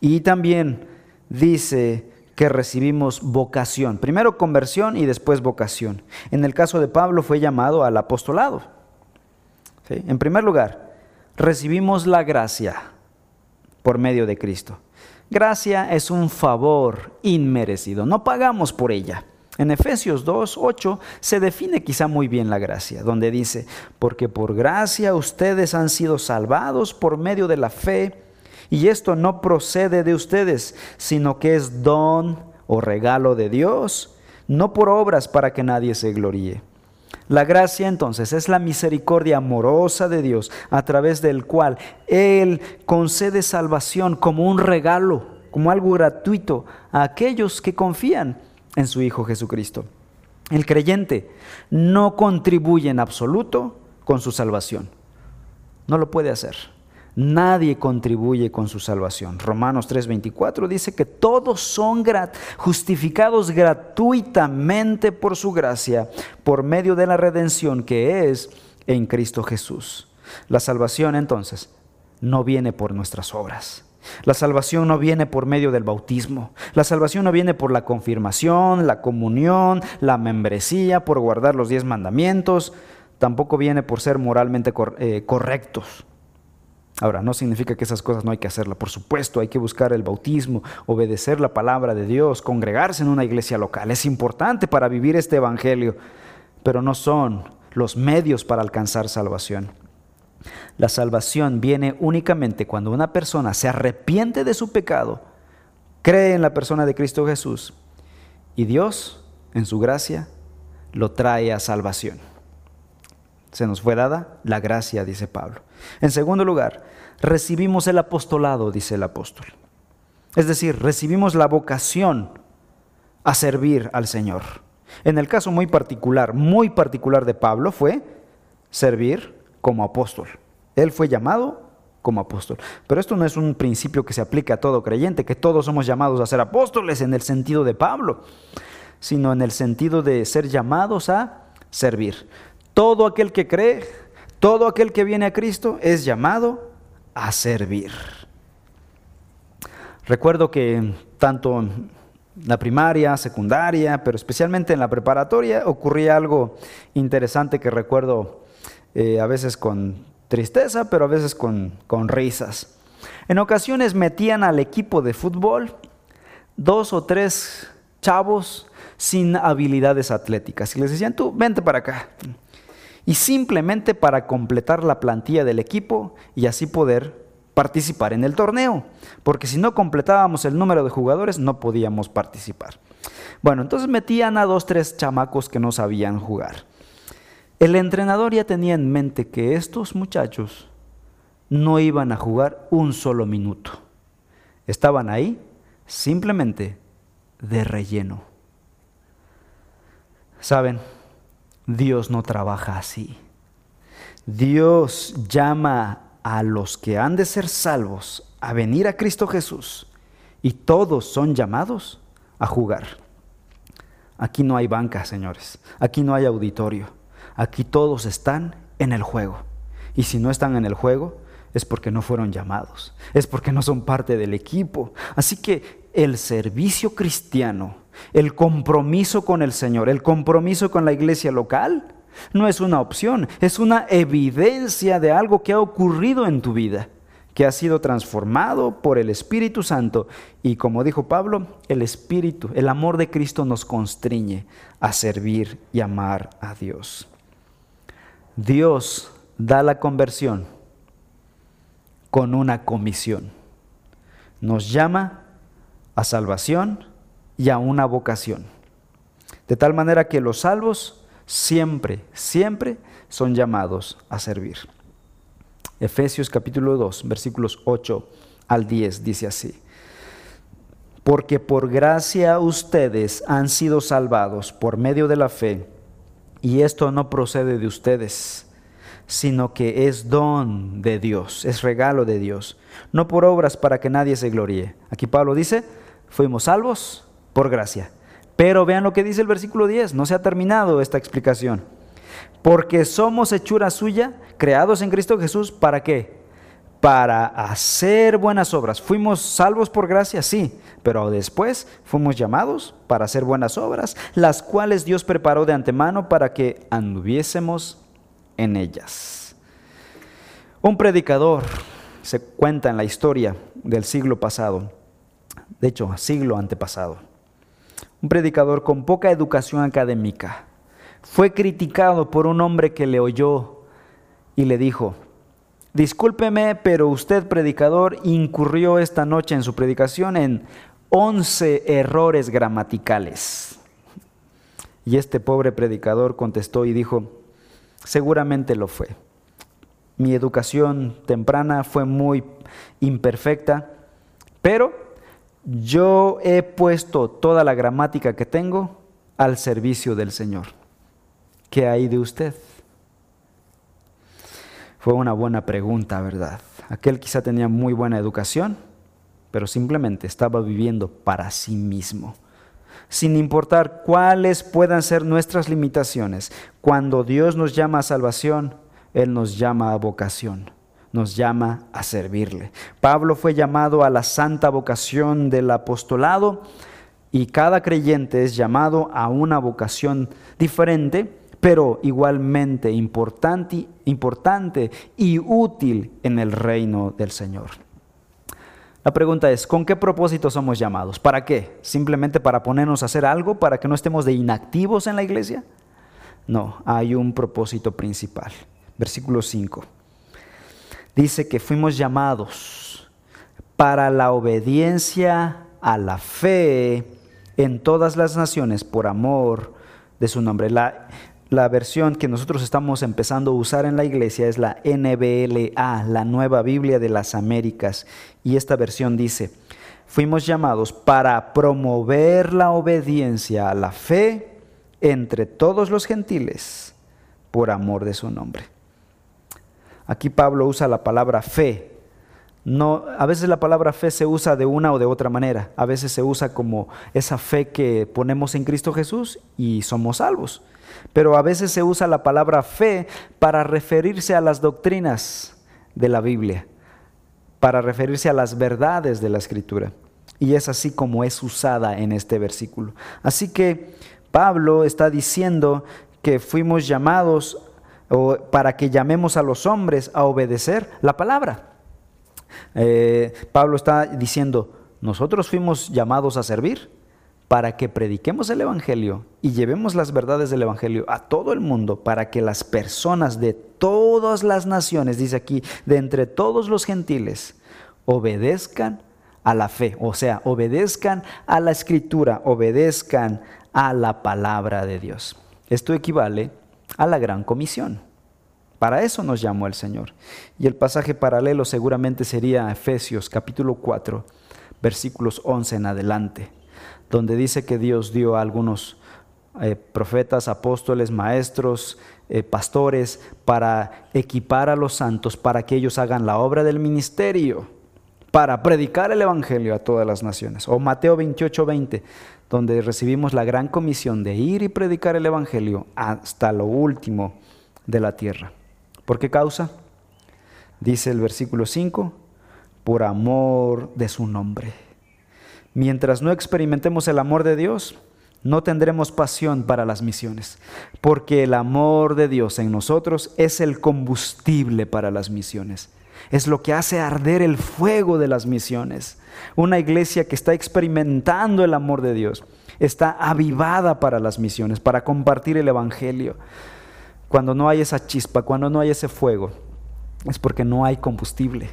Y también dice que recibimos vocación. Primero conversión y después vocación. En el caso de Pablo fue llamado al apostolado. En primer lugar, recibimos la gracia por medio de Cristo. Gracia es un favor inmerecido, no pagamos por ella. En Efesios 2, 8 se define quizá muy bien la gracia, donde dice, porque por gracia ustedes han sido salvados por medio de la fe y esto no procede de ustedes, sino que es don o regalo de Dios, no por obras para que nadie se gloríe. La gracia entonces es la misericordia amorosa de Dios a través del cual Él concede salvación como un regalo, como algo gratuito a aquellos que confían en su Hijo Jesucristo. El creyente no contribuye en absoluto con su salvación. No lo puede hacer. Nadie contribuye con su salvación. Romanos 3:24 dice que todos son justificados gratuitamente por su gracia, por medio de la redención que es en Cristo Jesús. La salvación entonces no viene por nuestras obras. La salvación no viene por medio del bautismo. La salvación no viene por la confirmación, la comunión, la membresía, por guardar los diez mandamientos. Tampoco viene por ser moralmente eh, correctos. Ahora, no significa que esas cosas no hay que hacerlas. Por supuesto, hay que buscar el bautismo, obedecer la palabra de Dios, congregarse en una iglesia local. Es importante para vivir este evangelio, pero no son los medios para alcanzar salvación. La salvación viene únicamente cuando una persona se arrepiente de su pecado, cree en la persona de Cristo Jesús y Dios, en su gracia, lo trae a salvación. Se nos fue dada la gracia, dice Pablo. En segundo lugar, recibimos el apostolado, dice el apóstol. Es decir, recibimos la vocación a servir al Señor. En el caso muy particular, muy particular de Pablo fue servir como apóstol. Él fue llamado como apóstol. Pero esto no es un principio que se aplique a todo creyente, que todos somos llamados a ser apóstoles en el sentido de Pablo, sino en el sentido de ser llamados a servir. Todo aquel que cree, todo aquel que viene a Cristo es llamado a servir. Recuerdo que tanto en la primaria, secundaria, pero especialmente en la preparatoria, ocurría algo interesante que recuerdo eh, a veces con tristeza, pero a veces con, con risas. En ocasiones metían al equipo de fútbol dos o tres chavos sin habilidades atléticas y les decían, tú, vente para acá. Y simplemente para completar la plantilla del equipo y así poder participar en el torneo, porque si no completábamos el número de jugadores no podíamos participar. Bueno, entonces metían a dos, tres chamacos que no sabían jugar. El entrenador ya tenía en mente que estos muchachos no iban a jugar un solo minuto. Estaban ahí simplemente de relleno. Saben, Dios no trabaja así. Dios llama a los que han de ser salvos a venir a Cristo Jesús y todos son llamados a jugar. Aquí no hay banca, señores. Aquí no hay auditorio. Aquí todos están en el juego. Y si no están en el juego, es porque no fueron llamados. Es porque no son parte del equipo. Así que el servicio cristiano, el compromiso con el Señor, el compromiso con la iglesia local, no es una opción, es una evidencia de algo que ha ocurrido en tu vida, que ha sido transformado por el Espíritu Santo. Y como dijo Pablo, el Espíritu, el amor de Cristo nos constriñe a servir y amar a Dios. Dios da la conversión con una comisión. Nos llama a salvación y a una vocación. De tal manera que los salvos siempre, siempre son llamados a servir. Efesios capítulo 2, versículos 8 al 10 dice así. Porque por gracia ustedes han sido salvados por medio de la fe, y esto no procede de ustedes, sino que es don de Dios, es regalo de Dios, no por obras para que nadie se gloríe. Aquí Pablo dice, fuimos salvos por gracia. Pero vean lo que dice el versículo 10, no se ha terminado esta explicación. Porque somos hechura suya, creados en Cristo Jesús, ¿para qué? Para hacer buenas obras. Fuimos salvos por gracia, sí, pero después fuimos llamados para hacer buenas obras, las cuales Dios preparó de antemano para que anduviésemos en ellas. Un predicador se cuenta en la historia del siglo pasado, de hecho, siglo antepasado un predicador con poca educación académica, fue criticado por un hombre que le oyó y le dijo, discúlpeme, pero usted, predicador, incurrió esta noche en su predicación en 11 errores gramaticales. Y este pobre predicador contestó y dijo, seguramente lo fue. Mi educación temprana fue muy imperfecta, pero yo he puesto toda la gramática que tengo al servicio del Señor. ¿Qué hay de usted? Fue una buena pregunta, ¿verdad? Aquel quizá tenía muy buena educación, pero simplemente estaba viviendo para sí mismo. Sin importar cuáles puedan ser nuestras limitaciones, cuando Dios nos llama a salvación, Él nos llama a vocación nos llama a servirle. Pablo fue llamado a la santa vocación del apostolado y cada creyente es llamado a una vocación diferente, pero igualmente importante, importante y útil en el reino del Señor. La pregunta es, ¿con qué propósito somos llamados? ¿Para qué? ¿Simplemente para ponernos a hacer algo, para que no estemos de inactivos en la iglesia? No, hay un propósito principal. Versículo 5 dice que fuimos llamados para la obediencia a la fe en todas las naciones por amor de su nombre. La, versión que nosotros estamos empezando a usar en la iglesia es la NBLA, la Nueva Biblia de las Américas. Y esta versión dice, fuimos llamados para promover la obediencia a la fe entre todos los gentiles por amor de su nombre. Aquí Pablo usa la palabra fe. No, a veces la palabra fe se usa de una o de otra manera. A veces se usa como esa fe que ponemos en Cristo Jesús y somos salvos. Pero a veces se usa la palabra fe para referirse a las doctrinas de la Biblia, para referirse a las verdades de la Escritura. Y es así como es usada en este versículo. Así que Pablo está diciendo que fuimos llamados o para que llamemos a los hombres a obedecer la palabra. Eh, Pablo está diciendo, nosotros fuimos llamados a servir para que prediquemos el Evangelio y llevemos las verdades del Evangelio a todo el mundo, para que las personas de todas las naciones, dice aquí, de entre todos los gentiles, obedezcan a la fe, o sea, obedezcan a la escritura, obedezcan a la palabra de Dios. Esto equivale a la gran comisión. Para eso nos llamó el Señor. Y el pasaje paralelo seguramente sería Efesios capítulo 4, versículos 11 en adelante, donde dice que Dios dio a algunos eh, profetas, apóstoles, maestros, eh, pastores, para equipar a los santos, para que ellos hagan la obra del ministerio, para predicar el Evangelio a todas las naciones. O Mateo 28, 20, donde recibimos la gran comisión de ir y predicar el Evangelio hasta lo último de la tierra. ¿Por qué causa? Dice el versículo 5, por amor de su nombre. Mientras no experimentemos el amor de Dios, no tendremos pasión para las misiones, porque el amor de Dios en nosotros es el combustible para las misiones. Es lo que hace arder el fuego de las misiones. Una iglesia que está experimentando el amor de Dios está avivada para las misiones, para compartir el Evangelio. Cuando no hay esa chispa, cuando no hay ese fuego, es porque no hay combustible.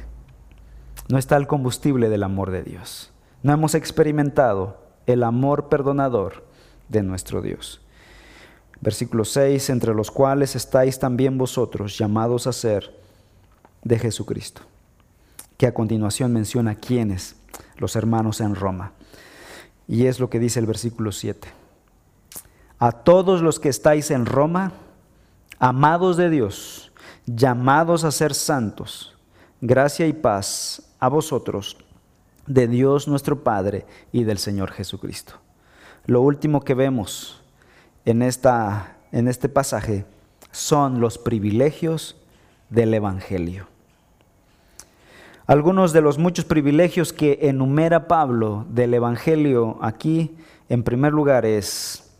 No está el combustible del amor de Dios. No hemos experimentado el amor perdonador de nuestro Dios. Versículo 6, entre los cuales estáis también vosotros llamados a ser de Jesucristo, que a continuación menciona quiénes, los hermanos en Roma. Y es lo que dice el versículo 7. A todos los que estáis en Roma, amados de Dios, llamados a ser santos, gracia y paz a vosotros, de Dios nuestro Padre y del Señor Jesucristo. Lo último que vemos en, esta, en este pasaje son los privilegios del Evangelio. Algunos de los muchos privilegios que enumera Pablo del Evangelio aquí, en primer lugar, es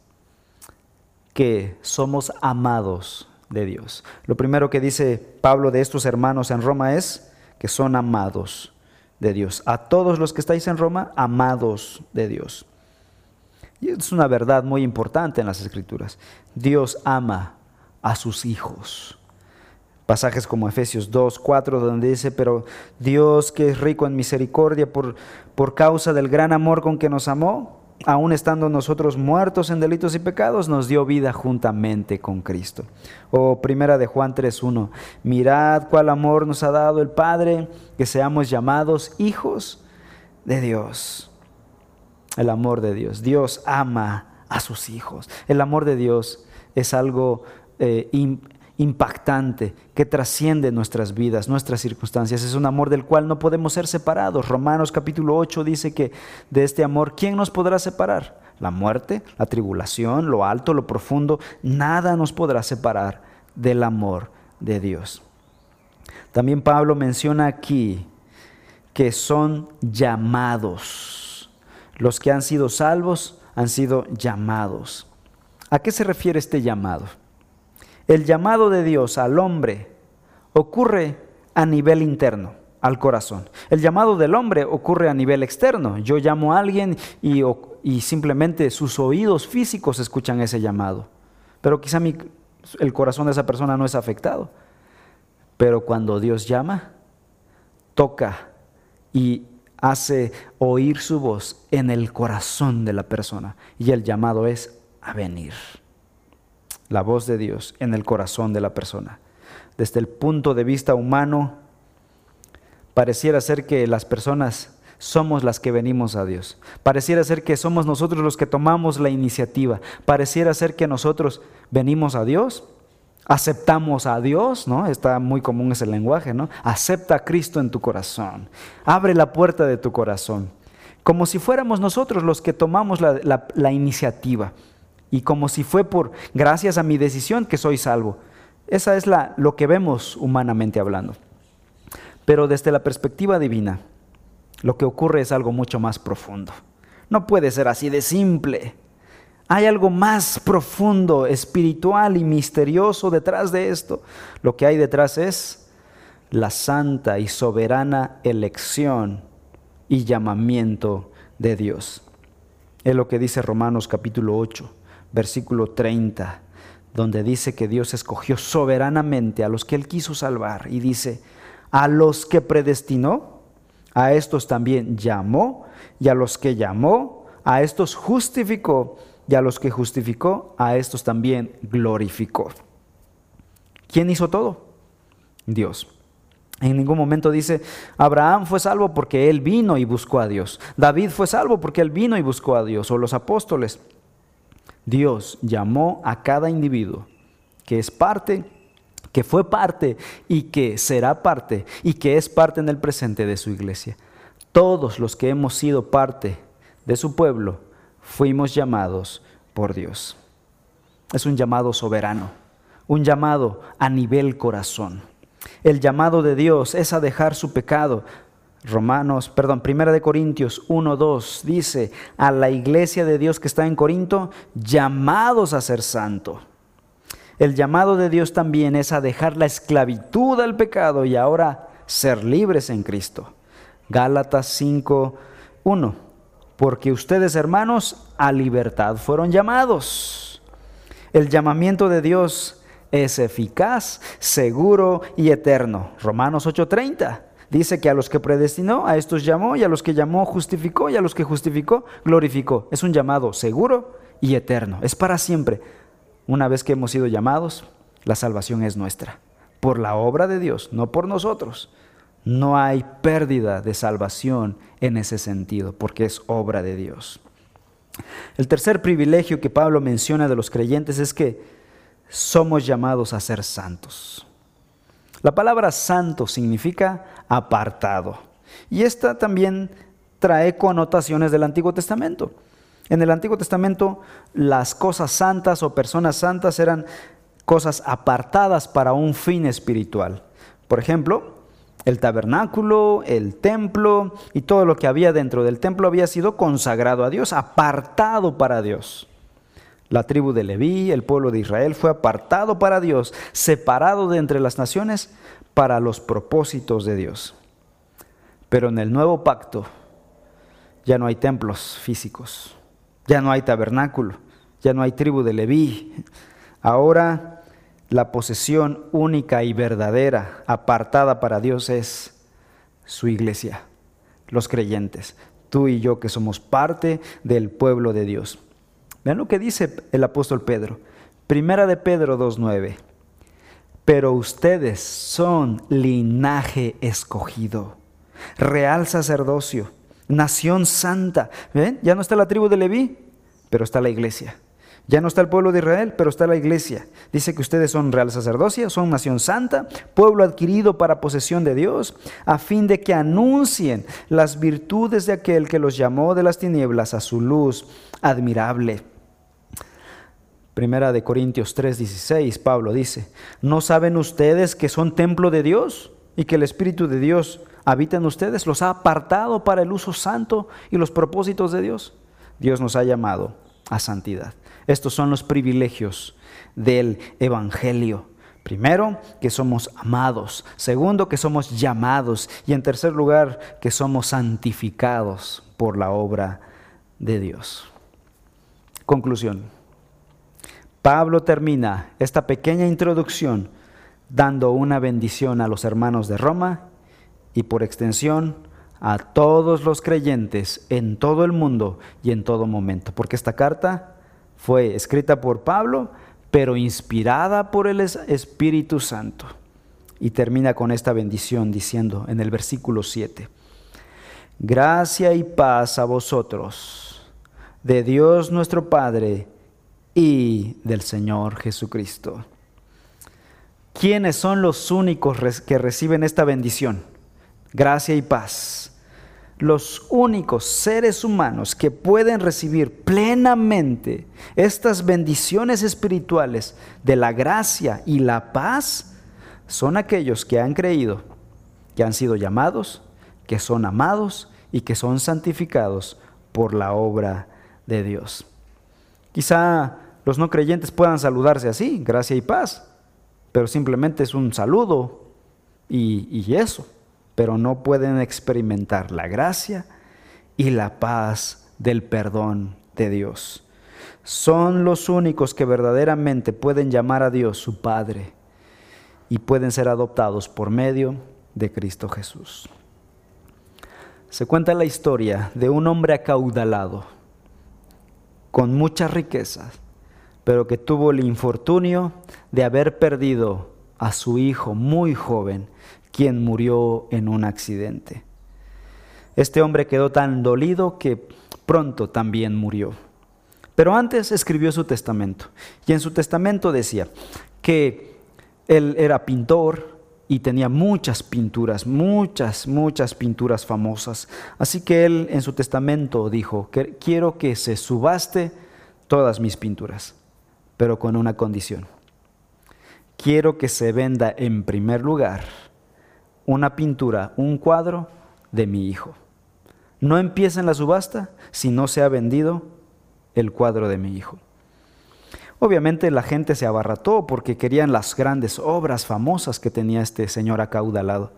que somos amados de Dios. Lo primero que dice Pablo de estos hermanos en Roma es que son amados de Dios. A todos los que estáis en Roma, amados de Dios. Y es una verdad muy importante en las Escrituras. Dios ama a sus hijos. Pasajes como Efesios 2, 4, donde dice, pero Dios que es rico en misericordia por, por causa del gran amor con que nos amó, aun estando nosotros muertos en delitos y pecados, nos dio vida juntamente con Cristo. O primera de Juan 3.1, mirad cuál amor nos ha dado el Padre, que seamos llamados hijos de Dios. El amor de Dios. Dios ama a sus hijos. El amor de Dios es algo eh, impactante que trasciende nuestras vidas, nuestras circunstancias. Es un amor del cual no podemos ser separados. Romanos capítulo 8 dice que de este amor, ¿quién nos podrá separar? La muerte, la tribulación, lo alto, lo profundo, nada nos podrá separar del amor de Dios. También Pablo menciona aquí que son llamados. Los que han sido salvos han sido llamados. ¿A qué se refiere este llamado? El llamado de Dios al hombre ocurre a nivel interno, al corazón. El llamado del hombre ocurre a nivel externo. Yo llamo a alguien y, simplemente sus oídos físicos escuchan ese llamado. Pero quizá el corazón de esa persona no es afectado. Pero cuando Dios llama, toca y hace oír su voz en el corazón de la persona. Y el llamado es a venir la voz de Dios en el corazón de la persona. Desde el punto de vista humano, pareciera ser que las personas somos las que venimos a Dios. Pareciera ser que somos nosotros los que tomamos la iniciativa. Pareciera ser que nosotros venimos a Dios, aceptamos a Dios, ¿no? Está muy común ese lenguaje, ¿no? Acepta a Cristo en tu corazón. Abre la puerta de tu corazón. Como si fuéramos nosotros los que tomamos la, la iniciativa y como si fue por gracias a mi decisión que soy salvo. Esa es la, lo que vemos humanamente hablando. Pero desde la perspectiva divina, lo que ocurre es algo mucho más profundo. No puede ser así de simple. Hay algo más profundo, espiritual y misterioso detrás de esto. Lo que hay detrás es la santa y soberana elección y llamamiento de Dios. Es lo que dice Romanos capítulo 8, versículo 30, donde dice que Dios escogió soberanamente a los que Él quiso salvar y dice, a los que predestinó, a estos también llamó, y a los que llamó, a estos justificó, y a los que justificó, a estos también glorificó. ¿Quién hizo todo? Dios. En ningún momento dice, Abraham fue salvo porque él vino y buscó a Dios. David fue salvo porque él vino y buscó a Dios. O los apóstoles. Dios llamó a cada individuo que es parte, que fue parte y que será parte y que es parte en el presente de su iglesia. Todos los que hemos sido parte de su pueblo fuimos llamados por Dios. Es un llamado soberano, un llamado a nivel corazón. El llamado de Dios es a dejar su pecado. Romanos, perdón, Primera de Corintios 1, 2 dice a la iglesia de Dios que está en Corinto, llamados a ser santo. El llamado de Dios también es a dejar la esclavitud al pecado y ahora ser libres en Cristo. Gálatas 5, 1. Porque ustedes, hermanos, a libertad fueron llamados. El llamamiento de Dios es eficaz, seguro y eterno. Romanos 8:30 dice que a los que predestinó, a estos llamó, y a los que llamó justificó, y a los que justificó glorificó. Es un llamado seguro y eterno, es para siempre. Una vez que hemos sido llamados, la salvación es nuestra, por la obra de Dios, no por nosotros. No hay pérdida de salvación en ese sentido, porque es obra de Dios. El tercer privilegio que Pablo menciona de los creyentes es que somos llamados a ser santos. La palabra santo significa apartado. Y esta también trae connotaciones del Antiguo Testamento. En el Antiguo Testamento las cosas santas o personas santas eran cosas apartadas para un fin espiritual. Por ejemplo, el tabernáculo, el templo y todo lo que había dentro del templo había sido consagrado a Dios, apartado para Dios. La tribu de Leví, el pueblo de Israel, fue apartado para Dios, separado de entre las naciones para los propósitos de Dios. Pero en el nuevo pacto ya no hay templos físicos, ya no hay tabernáculo, ya no hay tribu de Leví. Ahora la posesión única y verdadera, apartada para Dios, es su iglesia, los creyentes, tú y yo que somos parte del pueblo de Dios. Vean lo que dice el apóstol Pedro. Primera de Pedro 2.9. Pero ustedes son linaje escogido, real sacerdocio, nación santa. ¿Ven? Ya no está la tribu de Leví, pero está la iglesia. Ya no está el pueblo de Israel, pero está la iglesia. Dice que ustedes son real sacerdocio, son nación santa, pueblo adquirido para posesión de Dios, a fin de que anuncien las virtudes de aquel que los llamó de las tinieblas a su luz admirable. Primera de Corintios 3:16, Pablo dice, ¿no saben ustedes que son templo de Dios y que el Espíritu de Dios habita en ustedes? Los ha apartado para el uso santo y los propósitos de Dios. Dios nos ha llamado a santidad. Estos son los privilegios del Evangelio. Primero, que somos amados. Segundo, que somos llamados. Y en tercer lugar, que somos santificados por la obra de Dios. Conclusión. Pablo termina esta pequeña introducción dando una bendición a los hermanos de Roma y por extensión a todos los creyentes en todo el mundo y en todo momento, porque esta carta fue escrita por Pablo, pero inspirada por el Espíritu Santo. Y termina con esta bendición diciendo en el versículo 7, gracia y paz a vosotros, de Dios nuestro Padre, y del Señor Jesucristo. ¿Quiénes son los únicos que reciben esta bendición? Gracia y paz. Los únicos seres humanos que pueden recibir plenamente estas bendiciones espirituales de la gracia y la paz son aquellos que han creído, que han sido llamados, que son amados y que son santificados por la obra de Dios. Quizá los no creyentes puedan saludarse así, gracia y paz, pero simplemente es un saludo y, y eso, pero no pueden experimentar la gracia y la paz del perdón de Dios. Son los únicos que verdaderamente pueden llamar a Dios su Padre y pueden ser adoptados por medio de Cristo Jesús. Se cuenta la historia de un hombre acaudalado, con muchas riquezas, pero que tuvo el infortunio de haber perdido a su hijo muy joven, quien murió en un accidente. Este hombre quedó tan dolido que pronto también murió. Pero antes escribió su testamento. Y en su testamento decía que él era pintor y tenía muchas pinturas, muchas, muchas pinturas famosas. Así que él en su testamento dijo, quiero que se subaste todas mis pinturas, pero con una condición. Quiero que se venda en primer lugar una pintura, un cuadro de mi hijo. No empieza en la subasta si no se ha vendido el cuadro de mi hijo. Obviamente la gente se abarrató porque querían las grandes obras famosas que tenía este señor acaudalado.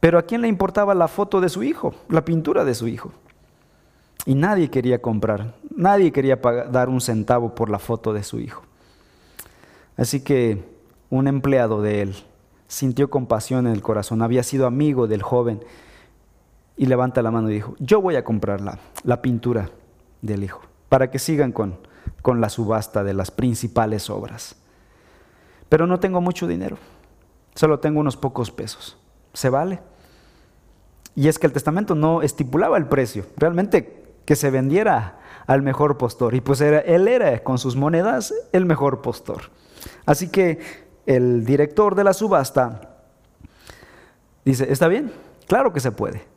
Pero ¿a quién le importaba la foto de su hijo, la pintura de su hijo? Y nadie quería comprar, nadie quería dar un centavo por la foto de su hijo. Así que un empleado de él sintió compasión en el corazón, había sido amigo del joven y levanta la mano y dijo, yo voy a comprar la, pintura del hijo, para que sigan con, con la subasta de las principales obras. Pero no tengo mucho dinero, solo tengo unos pocos pesos. ¿Se vale? Y es que el testamento no estipulaba el precio, realmente que se vendiera al mejor postor. Y pues era, él era con sus monedas el mejor postor. Así que el director de la subasta dice, ¿está bien? Claro que se puede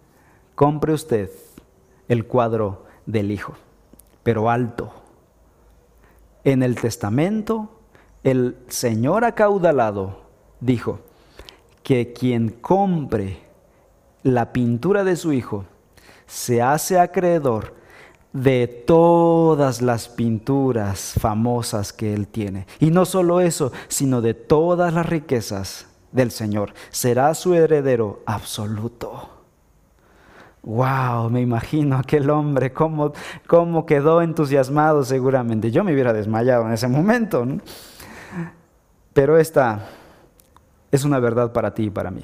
compre usted el cuadro del Hijo, pero alto. En el testamento, el Señor acaudalado dijo que quien compre la pintura de su Hijo se hace acreedor de todas las pinturas famosas que él tiene. Y no solo eso, sino de todas las riquezas del Señor. Será su heredero absoluto. Wow, me imagino aquel hombre, cómo, cómo quedó entusiasmado seguramente. Yo me hubiera desmayado en ese momento. Pero esta es una verdad para ti y para mí.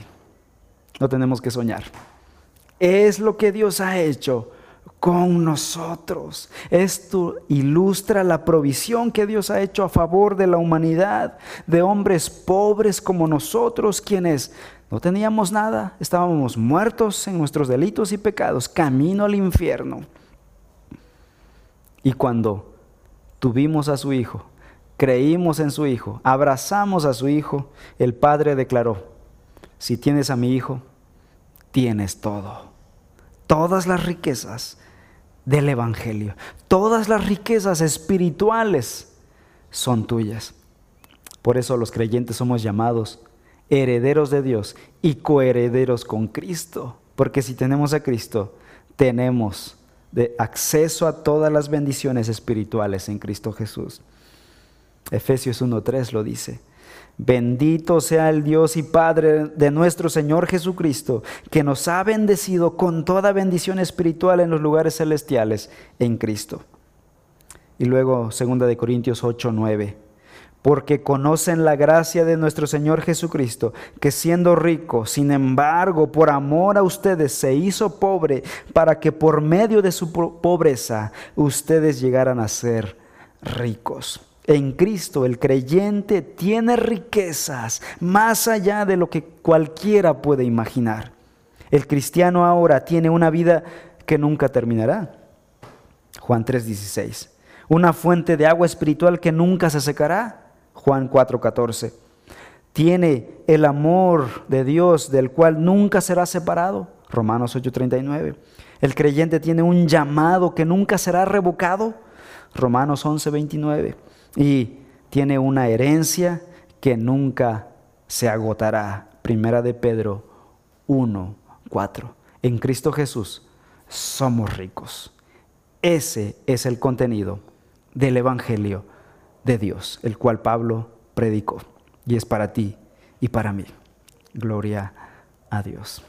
No tenemos que soñar. Es lo que Dios ha hecho con nosotros. Esto ilustra la provisión que Dios ha hecho a favor de la humanidad, de hombres pobres como nosotros, quienes no teníamos nada, estábamos muertos en nuestros delitos y pecados, camino al infierno. Y cuando tuvimos a su Hijo, creímos en su Hijo, abrazamos a su Hijo, el Padre declaró, si tienes a mi Hijo, tienes todo. Todas las riquezas del Evangelio, todas las riquezas espirituales son tuyas. Por eso los creyentes somos llamados herederos de Dios y coherederos con Cristo. Porque si tenemos a Cristo, tenemos de acceso a todas las bendiciones espirituales en Cristo Jesús. Efesios 1.3 lo dice. Bendito sea el Dios y Padre de nuestro Señor Jesucristo, que nos ha bendecido con toda bendición espiritual en los lugares celestiales en Cristo. Y luego 2 de Corintios 8:9 porque conocen la gracia de nuestro Señor Jesucristo, que siendo rico, sin embargo, por amor a ustedes se hizo pobre, para que por medio de su pobreza ustedes llegaran a ser ricos. En Cristo el creyente tiene riquezas más allá de lo que cualquiera puede imaginar. El cristiano ahora tiene una vida que nunca terminará. Juan 3:16. Una fuente de agua espiritual que nunca se secará. Juan 4:14. Tiene el amor de Dios del cual nunca será separado. Romanos 8:39. El creyente tiene un llamado que nunca será revocado. Romanos 11:29. Y tiene una herencia que nunca se agotará. Primera de Pedro 1:4. En Cristo Jesús somos ricos. Ese es el contenido del Evangelio de Dios, el cual Pablo predicó. Y es para ti y para mí. Gloria a Dios.